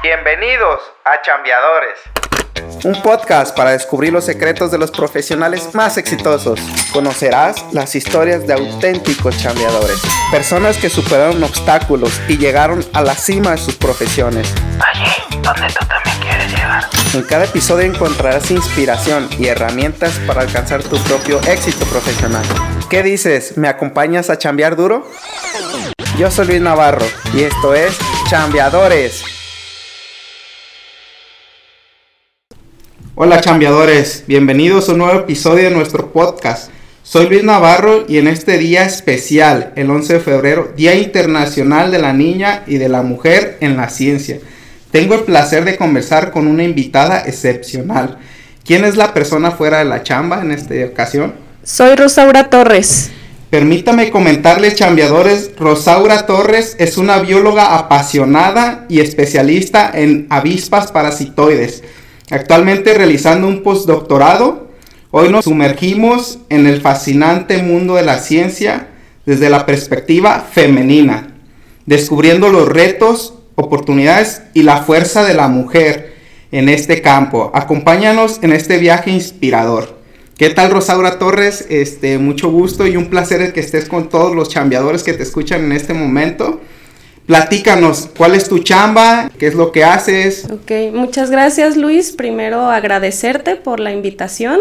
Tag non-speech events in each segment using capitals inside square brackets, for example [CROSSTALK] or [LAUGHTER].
Bienvenidos a Chambeadores. Un podcast para descubrir los secretos de los profesionales más exitosos. Conocerás las historias de auténticos chambeadores. Personas que superaron obstáculos y llegaron a la cima de sus profesiones. Allí donde tú también quieres llegar. En cada episodio encontrarás inspiración y herramientas para alcanzar tu propio éxito profesional. ¿Qué dices? ¿Me acompañas a chambear duro? Yo soy Luis Navarro y esto es Chambeadores. Hola chambeadores, bienvenidos a un nuevo episodio de nuestro podcast. Soy Luis Navarro y en este día especial, el 11 de febrero, Día Internacional de la Niña y de la Mujer en la Ciencia, tengo el placer de conversar con una invitada excepcional. ¿Quién es la persona fuera de la chamba en esta ocasión? Soy Rosaura Torres. Permítame comentarles, chambeadores, Rosaura Torres es una bióloga apasionada y especialista en avispas parasitoides Actualmente realizando un postdoctorado, hoy nos sumergimos en el fascinante mundo de la ciencia desde la perspectiva femenina, descubriendo los retos, oportunidades y la fuerza de la mujer en este campo. Acompáñanos en este viaje inspirador. ¿Qué tal Rosaura Torres? Este, mucho gusto y un placer que estés con todos los chambeadores que te escuchan en este momento. Platícanos, ¿cuál es tu chamba? ¿Qué es lo que haces? Ok, muchas gracias Luis. Primero agradecerte por la invitación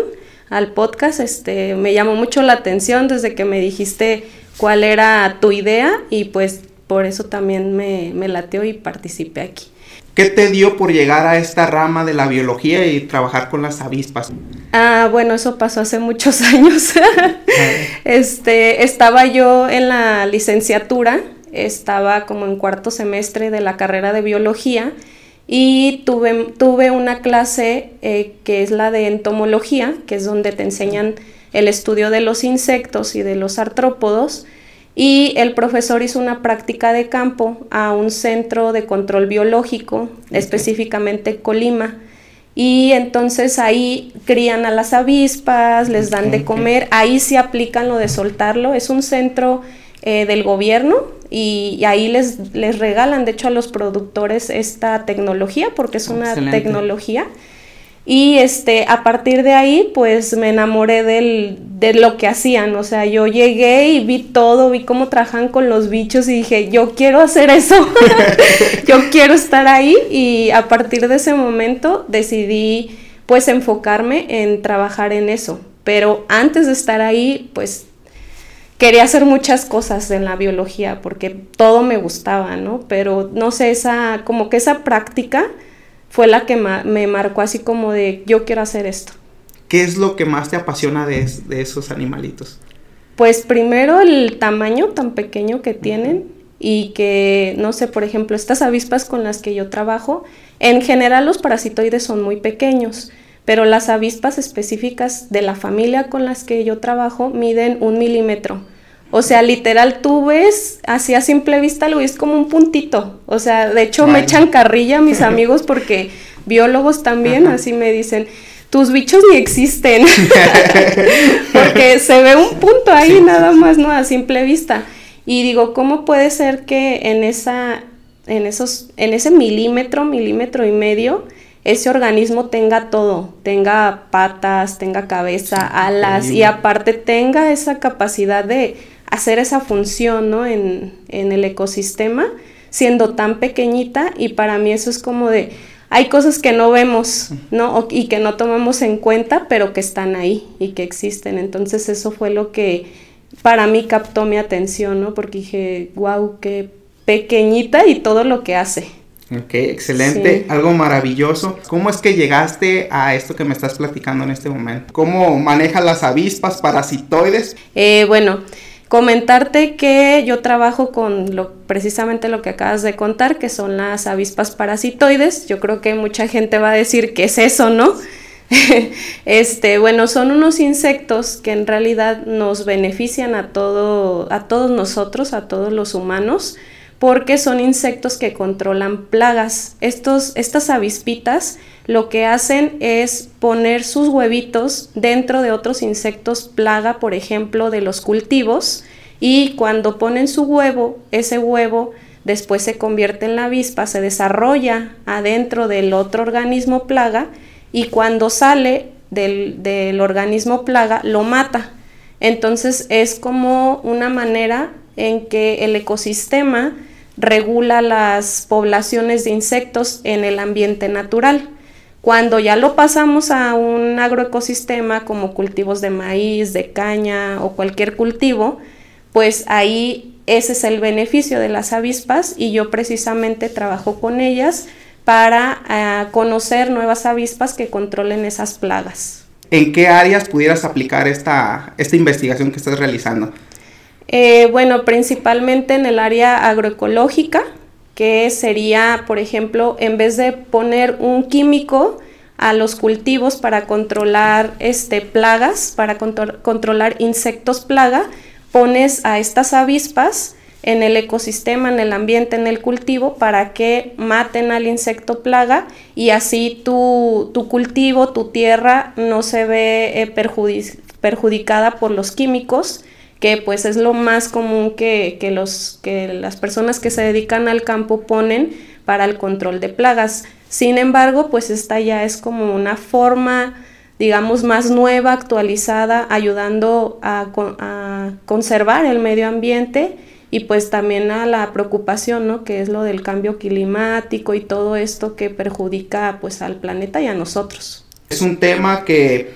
al podcast. Este, me llamó mucho la atención desde que me dijiste cuál era tu idea y pues por eso también me, me lateó y participé aquí. ¿Qué te dio por llegar a esta rama de la biología y trabajar con las avispas? Ah, bueno, eso pasó hace muchos [LAUGHS] años. este, estaba yo en la licenciatura estaba como en cuarto semestre de la carrera de biología y tuve, tuve una clase eh, que es la de entomología, que es donde te enseñan el estudio de los insectos y de los artrópodos. Y el profesor hizo una práctica de campo a un centro de control biológico, específicamente Colima. Y entonces ahí crían a las avispas, les dan de comer, ahí se aplican lo de soltarlo. Es un centro eh, del gobierno y, ahí les, les regalan, de hecho, a los productores esta tecnología, porque es una tecnología. Y este, a partir de ahí, pues me enamoré del, de lo que hacían. O sea, yo llegué y vi todo, vi cómo trabajan con los bichos y dije, yo quiero hacer eso, [LAUGHS] yo quiero estar ahí. Y a partir de ese momento decidí pues enfocarme en trabajar en eso. Pero antes de estar ahí, pues quería hacer muchas cosas en la biología porque todo me gustaba, ¿no? Pero no sé, esa, como que esa práctica fue la que me marcó así como de yo quiero hacer esto. ¿Qué es lo que más te apasiona de, de esos animalitos? Pues primero el tamaño tan pequeño que tienen y que, no sé, por ejemplo, estas avispas con las que yo trabajo, en general los parasitoides son muy pequeños pero las avispas específicas de la familia con las que yo trabajo miden un milímetro. O sea, literal, tú ves, así a simple vista lo ves como un puntito. O sea, de hecho me echan carrilla mis [LAUGHS] amigos porque biólogos también así me dicen, tus bichos ni existen. [LAUGHS] porque se ve un punto ahí nada más, ¿no? A simple vista. Y digo, ¿cómo puede ser que en esa, en esos, en ese milímetro, milímetro y medio, ese organismo tenga todo, tenga patas, tenga cabeza, alas y aparte tenga esa capacidad de hacer esa función ¿no? en, el ecosistema siendo tan pequeñita y para mí eso es como de hay cosas que no vemos, ¿no? y que no tomamos en cuenta, pero que están ahí y que existen. Entonces eso fue lo que para mí captó mi atención, ¿no? Porque dije, wow, qué pequeñita y todo lo que hace. Ok, excelente, algo maravilloso. ¿Cómo es que llegaste a esto que me estás platicando en este momento? ¿Cómo manejas las avispas parasitoides? Eh, bueno, comentarte que yo trabajo con lo, precisamente lo que acabas de contar, que son las avispas parasitoides. Yo creo que mucha gente va a decir que es eso, ¿no? [LAUGHS] este, bueno, son unos insectos que en realidad nos benefician a todo, a todos nosotros, a todos los humanos porque son insectos que controlan plagas. Estos, estas avispitas lo que hacen es poner sus huevitos dentro de otros insectos plaga, por ejemplo, de los cultivos, y cuando ponen su huevo, ese huevo después se convierte en la avispa, se desarrolla adentro del otro organismo plaga y cuando sale del, del organismo plaga lo mata. Entonces es como una manera en que el ecosistema regula las poblaciones de insectos en el ambiente natural. Cuando ya lo pasamos a un agroecosistema como cultivos de maíz, de caña o cualquier cultivo, pues ahí ese es el beneficio de las avispas y yo precisamente trabajo con ellas para eh, conocer nuevas avispas que controlen esas plagas. ¿En qué áreas pudieras aplicar esta, esta investigación que estás realizando? Eh, bueno, principalmente en el área agroecológica, que sería, por ejemplo, en vez de poner un químico a los cultivos para controlar este, plagas, para controlar insectos plaga, pones a estas avispas en el ecosistema, en el ambiente, en el cultivo, para que maten al insecto plaga y así tu, cultivo, tu tierra no se ve eh, perjudicada por los químicos, que pues es lo más común que, los, que las personas que se dedican al campo ponen para el control de plagas. Sin embargo, pues esta ya es como una forma digamos, más nueva, actualizada, ayudando a, conservar el medio ambiente y pues también a la preocupación, ¿no? Que es lo del cambio climático y todo esto que perjudica pues al planeta y a nosotros. Es un tema que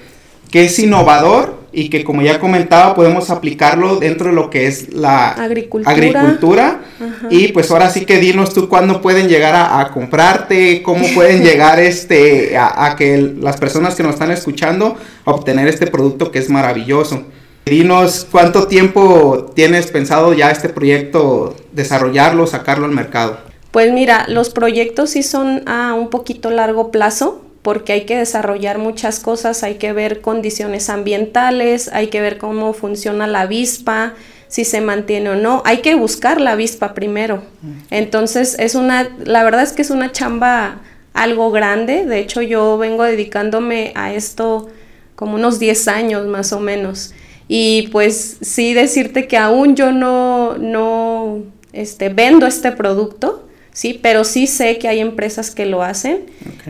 que es innovador y que como ya comentaba podemos aplicarlo dentro de lo que es la agricultura, y pues ahora sí que dinos tú cuándo pueden llegar a, comprarte, cómo pueden [LAUGHS] llegar este a, que las personas que nos están escuchando a obtener este producto que es maravilloso. Dinos cuánto tiempo tienes pensado ya este proyecto desarrollarlo, sacarlo al mercado. Pues mira, los proyectos sí son a un poquito largo plazo, porque hay que desarrollar muchas cosas, hay que ver condiciones ambientales, hay que ver cómo funciona la avispa, si se mantiene o no, hay que buscar la avispa primero. Entonces, es una, la verdad es que es una chamba algo grande, de hecho yo vengo dedicándome a esto como unos 10 años más o menos. Y pues sí decirte que aún yo no, no este, vendo este producto, ¿sí? Pero sí sé que hay empresas que lo hacen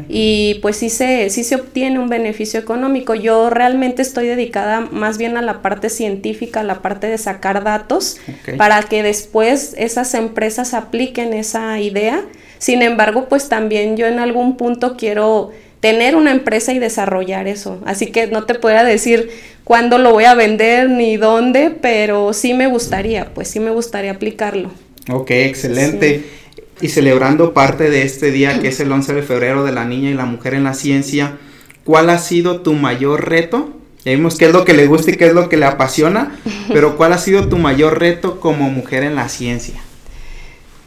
y pues sí se, sí se obtiene un beneficio económico. Yo realmente estoy dedicada más bien a la parte científica, a la parte de sacar datos para que después esas empresas apliquen esa idea. Sin embargo, pues también yo en algún punto quiero tener una empresa y desarrollar eso. Así que no te puedo decir cuándo lo voy a vender ni dónde, pero sí me gustaría, pues sí me gustaría aplicarlo. Ok, excelente y celebrando parte de este día que es el 11 de febrero de la niña y la mujer en la ciencia, ¿cuál ha sido tu mayor reto? Ya vimos qué es lo que le gusta y qué es lo que le apasiona, pero ¿cuál ha sido tu mayor reto como mujer en la ciencia?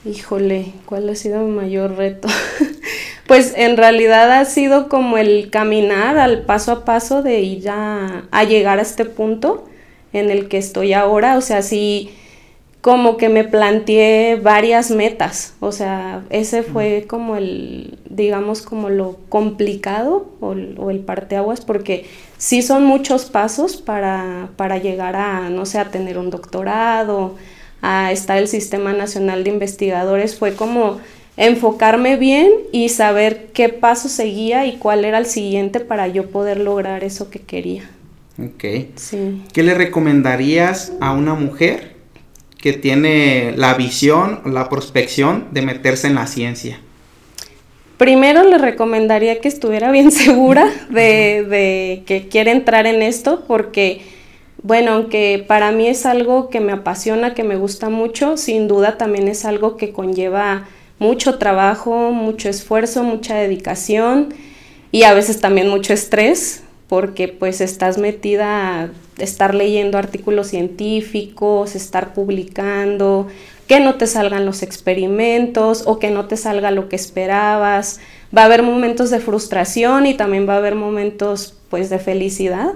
Híjole, ¿cuál ha sido mi mayor reto? [LAUGHS] pues en realidad ha sido como el caminar al paso a paso de ir a, a llegar a este punto en el que estoy ahora. O sea, si como que me planteé varias metas, o sea, ese fue como el, digamos, como lo complicado o, el parteaguas, porque sí son muchos pasos para, para llegar a, no sé, a tener un doctorado, a estar el Sistema Nacional de Investigadores, fue como enfocarme bien y saber qué paso seguía y cuál era el siguiente para yo poder lograr eso que quería. Ok. Sí. ¿Qué le recomendarías a una mujer que tiene la visión, la prospección de meterse en la ciencia? Primero le recomendaría que estuviera bien [LAUGHS] segura de, que quiere entrar en esto porque, bueno, aunque para mí es algo que me apasiona, que me gusta mucho, sin duda también es algo que conlleva mucho trabajo, mucho esfuerzo, mucha dedicación y a veces también mucho estrés porque pues estás metida estar leyendo artículos científicos, estar publicando, que no te salgan los experimentos o que no te salga lo que esperabas. Va a haber momentos de frustración y también va a haber momentos pues de felicidad,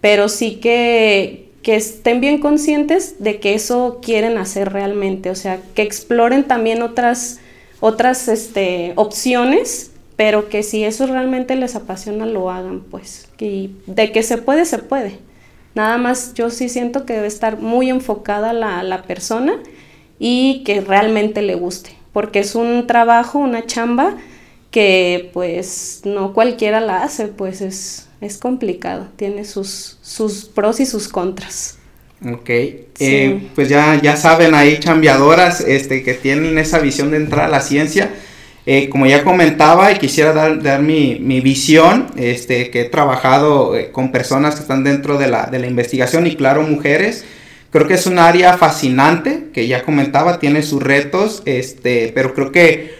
pero sí que, que estén bien conscientes de que eso quieren hacer realmente, o sea, que exploren también otras, otras este, opciones pero que si eso realmente les apasiona lo hagan, pues, y de que se puede, se puede. Nada más yo sí siento que debe estar muy enfocada la, la persona y que realmente le guste, porque es un trabajo, una chamba que pues no cualquiera la hace, pues es, es complicado, tiene sus, sus pros y sus contras. Ok, eh, pues ya, ya saben ahí chambeadoras este, que tienen esa visión de entrar a la ciencia. Eh, como ya comentaba y quisiera dar, dar mi, mi, visión, este, que he trabajado eh, con personas que están dentro de la, de la investigación y claro, mujeres. Creo que es un área fascinante, que ya comentaba, tiene sus retos, este, pero creo que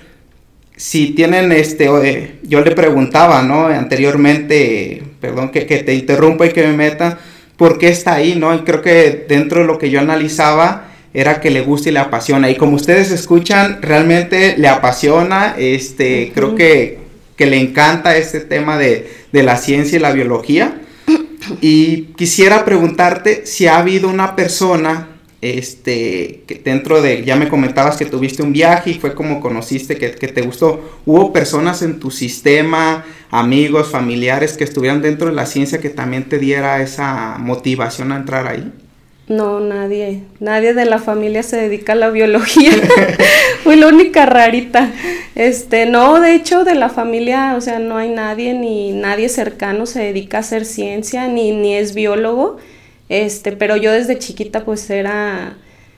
si tienen, este, yo le preguntaba, ¿no? Anteriormente, perdón que, que te interrumpa y que me meta, ¿por qué está ahí, no? Y creo que dentro de lo que yo analizaba era que le gusta y le apasiona. Y como ustedes escuchan, realmente le apasiona, este, creo que, que, le encanta este tema de, de la ciencia y la biología. Y quisiera preguntarte si ha habido una persona este, que dentro de, ya me comentabas que tuviste un viaje y fue como conociste que, que, te gustó. ¿Hubo personas en tu sistema, amigos, familiares que estuvieran dentro de la ciencia que también te diera esa motivación a entrar ahí? No, nadie. Nadie de la familia se dedica a la biología. [LAUGHS] Fui la única rarita. Este, no, de hecho, de la familia, o sea, no hay nadie, ni nadie cercano se dedica a hacer ciencia, ni, ni es biólogo. Este, pero yo desde chiquita pues era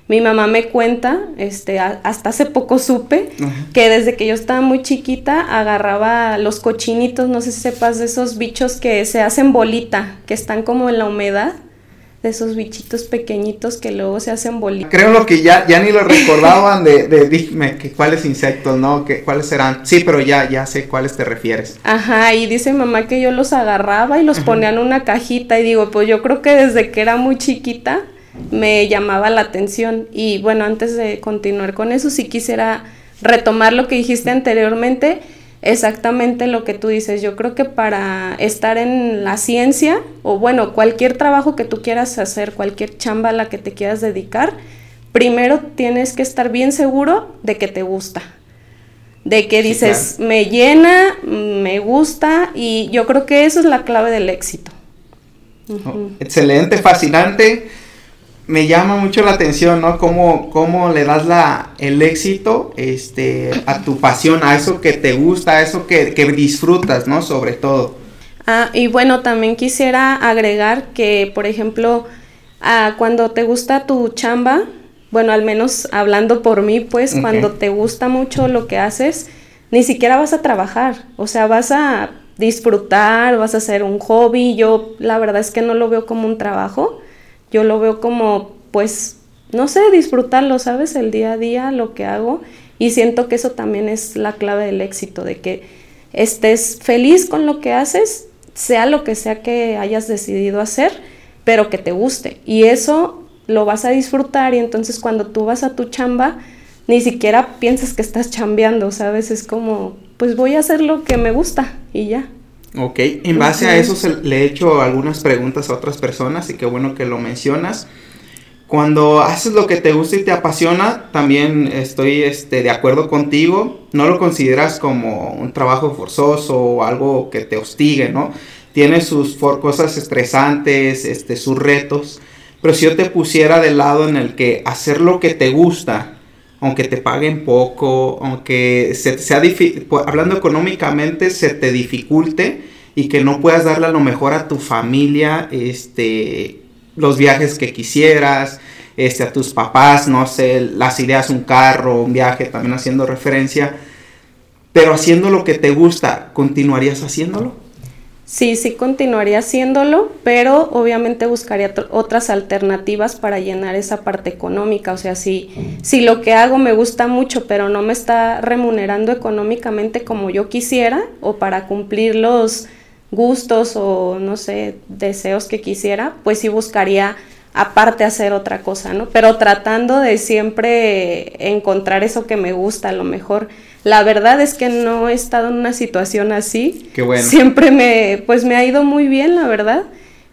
mi mamá me cuenta, este, hasta hace poco supe que desde que yo estaba muy chiquita agarraba los cochinitos, no sé si sepas de esos bichos que se hacen bolita, que están como en la humedad de esos bichitos pequeñitos que luego se hacen bolitas. Creo lo que ya, ya ni lo recordaban de, de dime que cuáles insectos, ¿no? Que, ¿Cuáles serán? Sí, pero ya, ya sé cuáles te refieres. Ajá, y dice mamá que yo los agarraba y los ponía en una cajita y digo, pues yo creo que desde que era muy chiquita me llamaba la atención. Y bueno, antes de continuar con eso, sí quisiera retomar lo que dijiste anteriormente exactamente lo que tú dices. Yo creo que para estar en la ciencia, o bueno, cualquier trabajo que tú quieras hacer, cualquier chamba a la que te quieras dedicar, primero tienes que estar bien seguro de que te gusta. De que dices, me llena, me gusta, y yo creo que eso es la clave del éxito. Oh, excelente, fascinante me llama mucho la atención, ¿no? Cómo, cómo le das la, el éxito este, a tu pasión, a eso que te gusta, a eso que, que disfrutas, ¿no? Sobre todo. Ah, y bueno, también quisiera agregar que, por ejemplo, ah, cuando te gusta tu chamba, bueno, al menos hablando por mí, pues cuando te gusta mucho lo que haces, ni siquiera vas a trabajar, o sea, vas a disfrutar, vas a hacer un hobby. Yo la verdad es que no lo veo como un trabajo yo lo veo como, pues, no sé, disfrutarlo, ¿sabes? El día a día, lo que hago. Y siento que eso también es la clave del éxito, de que estés feliz con lo que haces, sea lo que sea que hayas decidido hacer, pero que te guste. Y eso lo vas a disfrutar y entonces cuando tú vas a tu chamba, ni siquiera piensas que estás chambeando, ¿sabes? Es como, pues voy a hacer lo que me gusta y ya. Ok, en base a eso le he hecho algunas preguntas a otras personas y qué bueno que lo mencionas. Cuando haces lo que te gusta y te apasiona, también estoy este, de acuerdo contigo. No lo consideras como un trabajo forzoso o algo que te hostigue, ¿no? Tiene sus cosas estresantes, este, sus retos. Pero si yo te pusiera del lado en el que hacer lo que te gusta aunque te paguen poco, aunque se, sea hablando económicamente se te dificulte y que no puedas darle a lo mejor a tu familia este los viajes que quisieras, este a tus papás, no sé, las ideas un carro, un viaje, también haciendo referencia, pero haciendo lo que te gusta, ¿continuarías haciéndolo? Sí, sí continuaría haciéndolo, pero obviamente buscaría otras alternativas para llenar esa parte económica. O sea, si, si lo que hago me gusta mucho, pero no me está remunerando económicamente como yo quisiera, o para cumplir los gustos o no sé, deseos que quisiera, pues sí buscaría aparte hacer otra cosa, ¿no? Pero tratando de siempre encontrar eso que me gusta, a lo mejor la verdad es que no he estado en una situación así. Qué bueno. Siempre me, pues me ha ido muy bien, la verdad.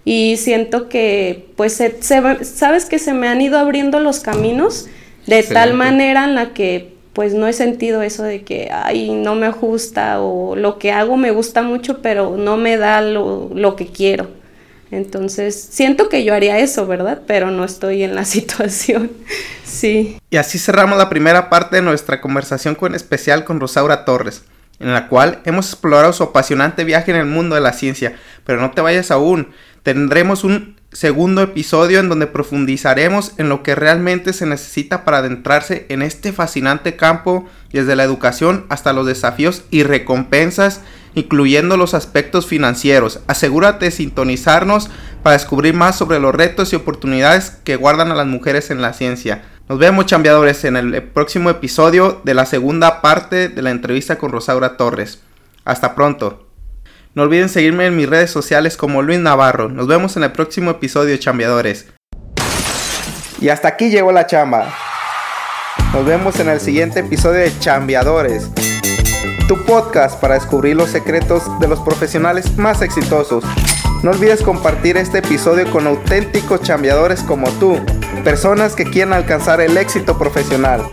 Y siento que, pues, se, sabes que se me han ido abriendo los caminos de tal manera en la que, pues, no he sentido eso de que, ay, no me ajusta o lo que hago me gusta mucho, pero no me da lo, lo que quiero. Entonces, siento que yo haría eso, ¿verdad? Pero no estoy en la [LAUGHS] situación. sí. Y así cerramos la primera parte de nuestra conversación con especial con Rosaura Torres, en la cual hemos explorado su apasionante viaje en el mundo de la ciencia. Pero no te vayas aún, tendremos un segundo episodio en donde profundizaremos en lo que realmente se necesita para adentrarse en este fascinante campo, desde la educación hasta los desafíos y recompensas incluyendo los aspectos financieros. Asegúrate de sintonizarnos para descubrir más sobre los retos y oportunidades que guardan a las mujeres en la ciencia. Nos vemos chambeadores en el próximo episodio de la segunda parte de la entrevista con Rosaura Torres. Hasta pronto. No olviden seguirme en mis redes sociales como Luis Navarro. Nos vemos en el próximo episodio chambeadores. Y hasta aquí llegó la chamba. Nos vemos en el siguiente episodio de Chambeadores tu podcast para descubrir los secretos de los profesionales más exitosos. No olvides compartir este episodio con auténticos chambeadores como tú, personas que quieren alcanzar el éxito profesional.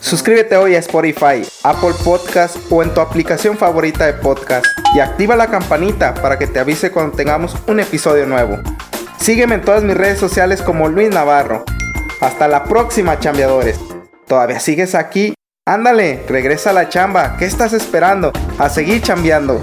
Suscríbete hoy a Spotify, Apple Podcast o en tu aplicación favorita de podcast y activa la campanita para que te avise cuando tengamos un episodio nuevo. Sígueme en todas mis redes sociales como Luis Navarro. Hasta la próxima, chambeadores. ¿Todavía sigues aquí Ándale, regresa a la chamba. ¿Qué estás esperando? A seguir chambeando.